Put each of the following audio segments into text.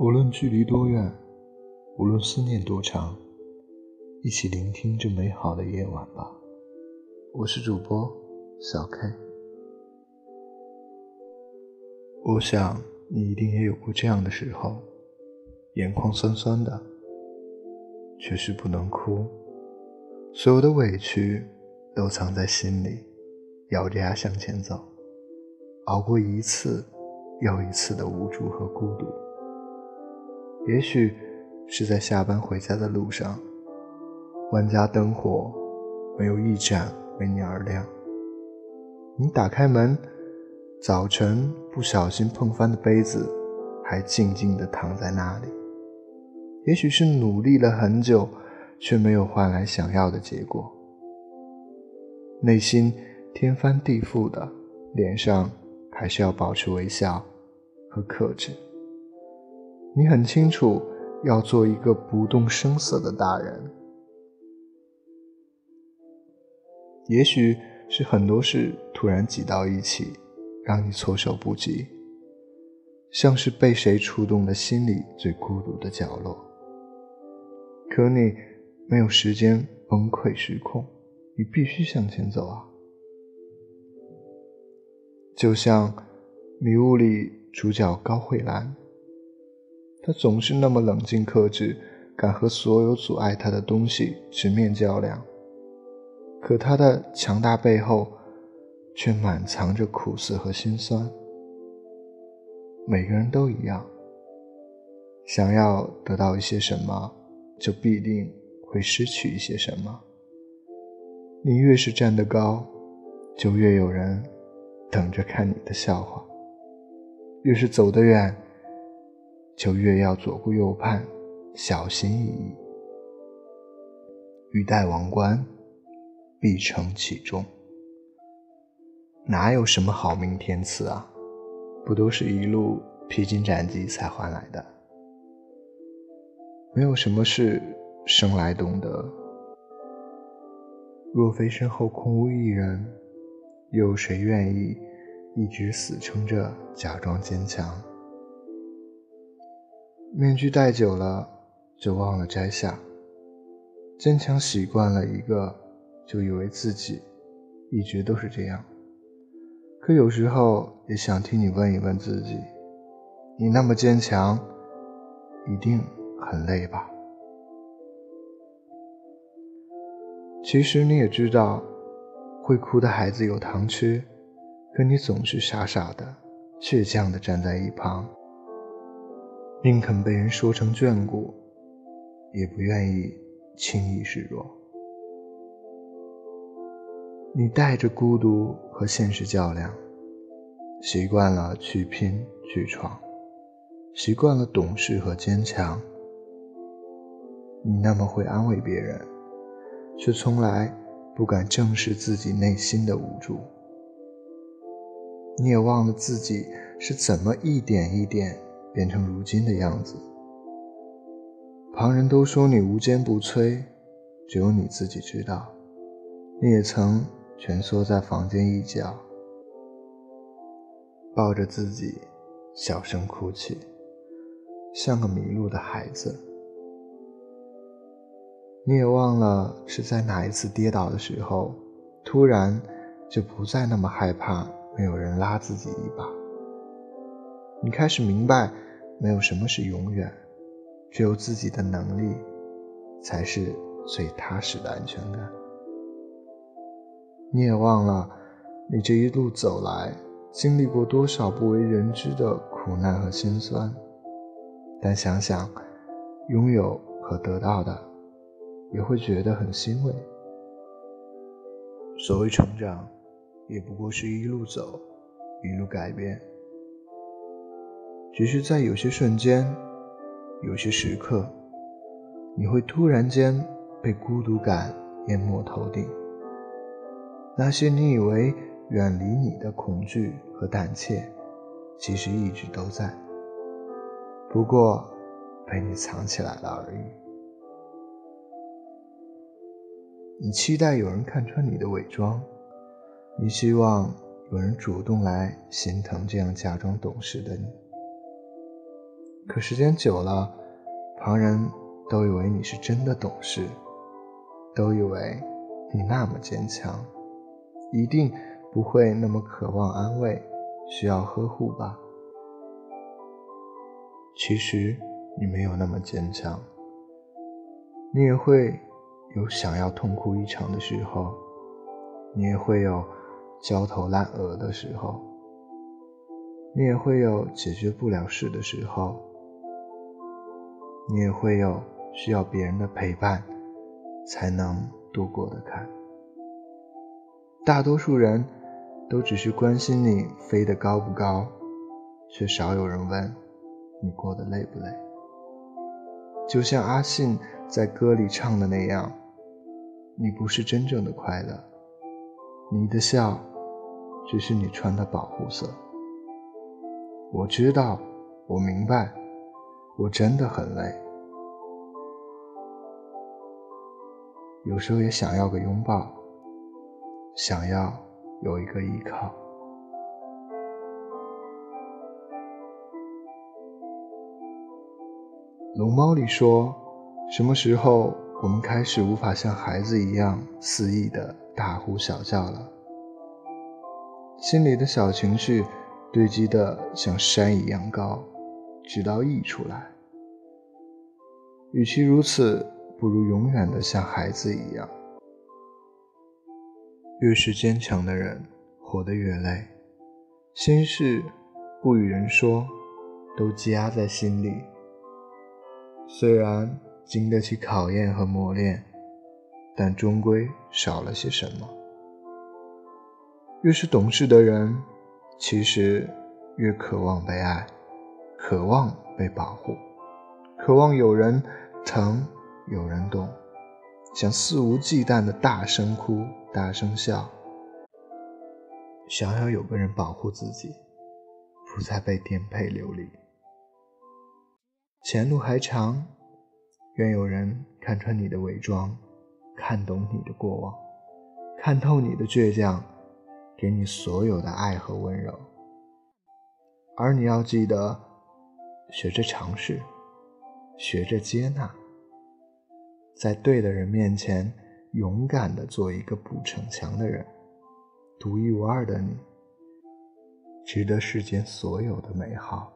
无论距离多远，无论思念多长，一起聆听这美好的夜晚吧。我是主播小 K。我想你一定也有过这样的时候，眼眶酸酸的，却是不能哭，所有的委屈都藏在心里，咬着牙向前走，熬过一次又一次的无助和孤独。也许是在下班回家的路上，万家灯火没有一盏为你而亮，你打开门。早晨不小心碰翻的杯子，还静静地躺在那里。也许是努力了很久，却没有换来想要的结果。内心天翻地覆的，脸上还是要保持微笑和克制。你很清楚，要做一个不动声色的大人。也许是很多事突然挤到一起。让你措手不及，像是被谁触动了心里最孤独的角落。可你没有时间崩溃失控，你必须向前走啊！就像《迷雾》里主角高慧兰，他总是那么冷静克制，敢和所有阻碍他的东西直面较量。可他的强大背后。却满藏着苦涩和心酸。每个人都一样，想要得到一些什么，就必定会失去一些什么。你越是站得高，就越有人等着看你的笑话；越是走得远，就越要左顾右盼，小心翼翼。欲戴王冠，必承其重。哪有什么好命天赐啊？不都是一路披荆斩棘才换来的？没有什么是生来懂得。若非身后空无一人，又有谁愿意一直死撑着，假装坚强？面具戴久了，就忘了摘下；坚强习惯了一个，就以为自己一直都是这样。可有时候也想替你问一问自己：你那么坚强，一定很累吧？其实你也知道，会哭的孩子有糖吃，可你总是傻傻的、倔强的站在一旁，宁肯被人说成眷顾，也不愿意轻易示弱。你带着孤独和现实较量，习惯了去拼去闯，习惯了懂事和坚强。你那么会安慰别人，却从来不敢正视自己内心的无助。你也忘了自己是怎么一点一点变成如今的样子。旁人都说你无坚不摧，只有你自己知道，你也曾。蜷缩在房间一角，抱着自己，小声哭泣，像个迷路的孩子。你也忘了是在哪一次跌倒的时候，突然就不再那么害怕没有人拉自己一把。你开始明白，没有什么是永远，只有自己的能力，才是最踏实的安全感。你也忘了，你这一路走来，经历过多少不为人知的苦难和心酸。但想想，拥有和得到的，也会觉得很欣慰。所谓成长，也不过是一路走，一路改变。只是在有些瞬间，有些时刻，你会突然间被孤独感淹没头顶。那些你以为远离你的恐惧和胆怯，其实一直都在，不过被你藏起来了而已。你期待有人看穿你的伪装，你希望有人主动来心疼这样假装懂事的你。可时间久了，旁人都以为你是真的懂事，都以为你那么坚强，一定不会那么渴望安慰，需要呵护吧？其实你没有那么坚强，你也会有想要痛哭一场的时候，你也会有焦头烂额的时候，你也会有解决不了事的时候，你也会有需要别人的陪伴才能度过的坎。大多数人都只是关心你飞得高不高，却少有人问。你过得累不累？就像阿信在歌里唱的那样，你不是真正的快乐，你的笑只是你穿的保护色。我知道，我明白，我真的很累，有时候也想要个拥抱，想要有一个依靠。龙猫里说：“什么时候我们开始无法像孩子一样肆意的大呼小叫了？心里的小情绪堆积的像山一样高，直到溢出来。与其如此，不如永远的像孩子一样。越是坚强的人，活得越累，心事不与人说，都积压在心里。”虽然经得起考验和磨练，但终归少了些什么。越是懂事的人，其实越渴望被爱，渴望被保护，渴望有人疼，有人懂，想肆无忌惮的大声哭，大声笑，想要有个人保护自己，不再被颠沛流离。前路还长，愿有人看穿你的伪装，看懂你的过往，看透你的倔强，给你所有的爱和温柔。而你要记得，学着尝试，学着接纳，在对的人面前，勇敢的做一个不逞强的人。独一无二的你，值得世间所有的美好。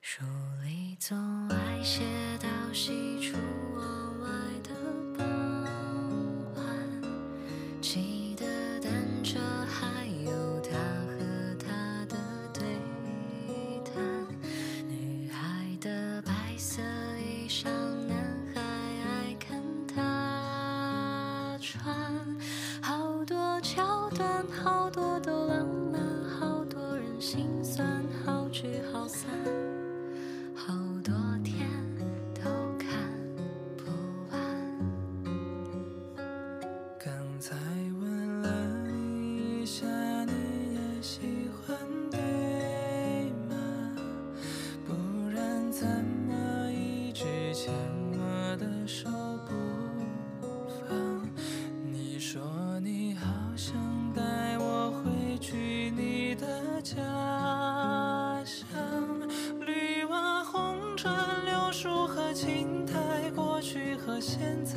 书里总爱写到喜出望船。好多桥段，好多都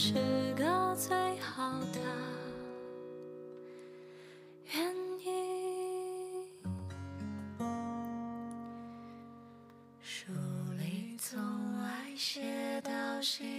是个最好的原因。书里总爱写到心